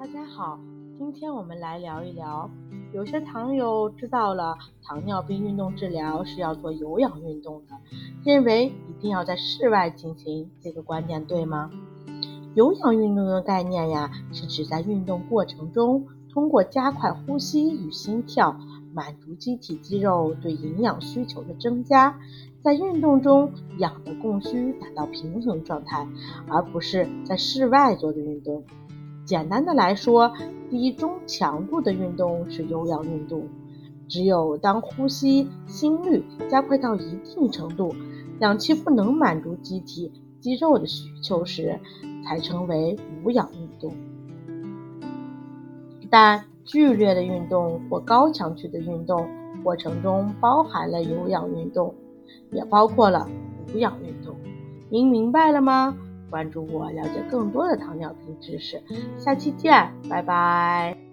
大家好，今天我们来聊一聊，有些糖友知道了糖尿病运动治疗是要做有氧运动的，认为一定要在室外进行，这个观点对吗？有氧运动的概念呀，是指在运动过程中，通过加快呼吸与心跳，满足机体肌肉对营养需求的增加，在运动中氧的供需达到平衡状态，而不是在室外做的运动。简单的来说，低中强度的运动是有氧运动，只有当呼吸、心率加快到一定程度，氧气不能满足机体肌肉的需求时，才称为无氧运动。但剧烈的运动或高强度的运动过程中包含了有氧运动，也包括了无氧运动。您明白了吗？关注我，了解更多的糖尿病知识。下期见，拜拜。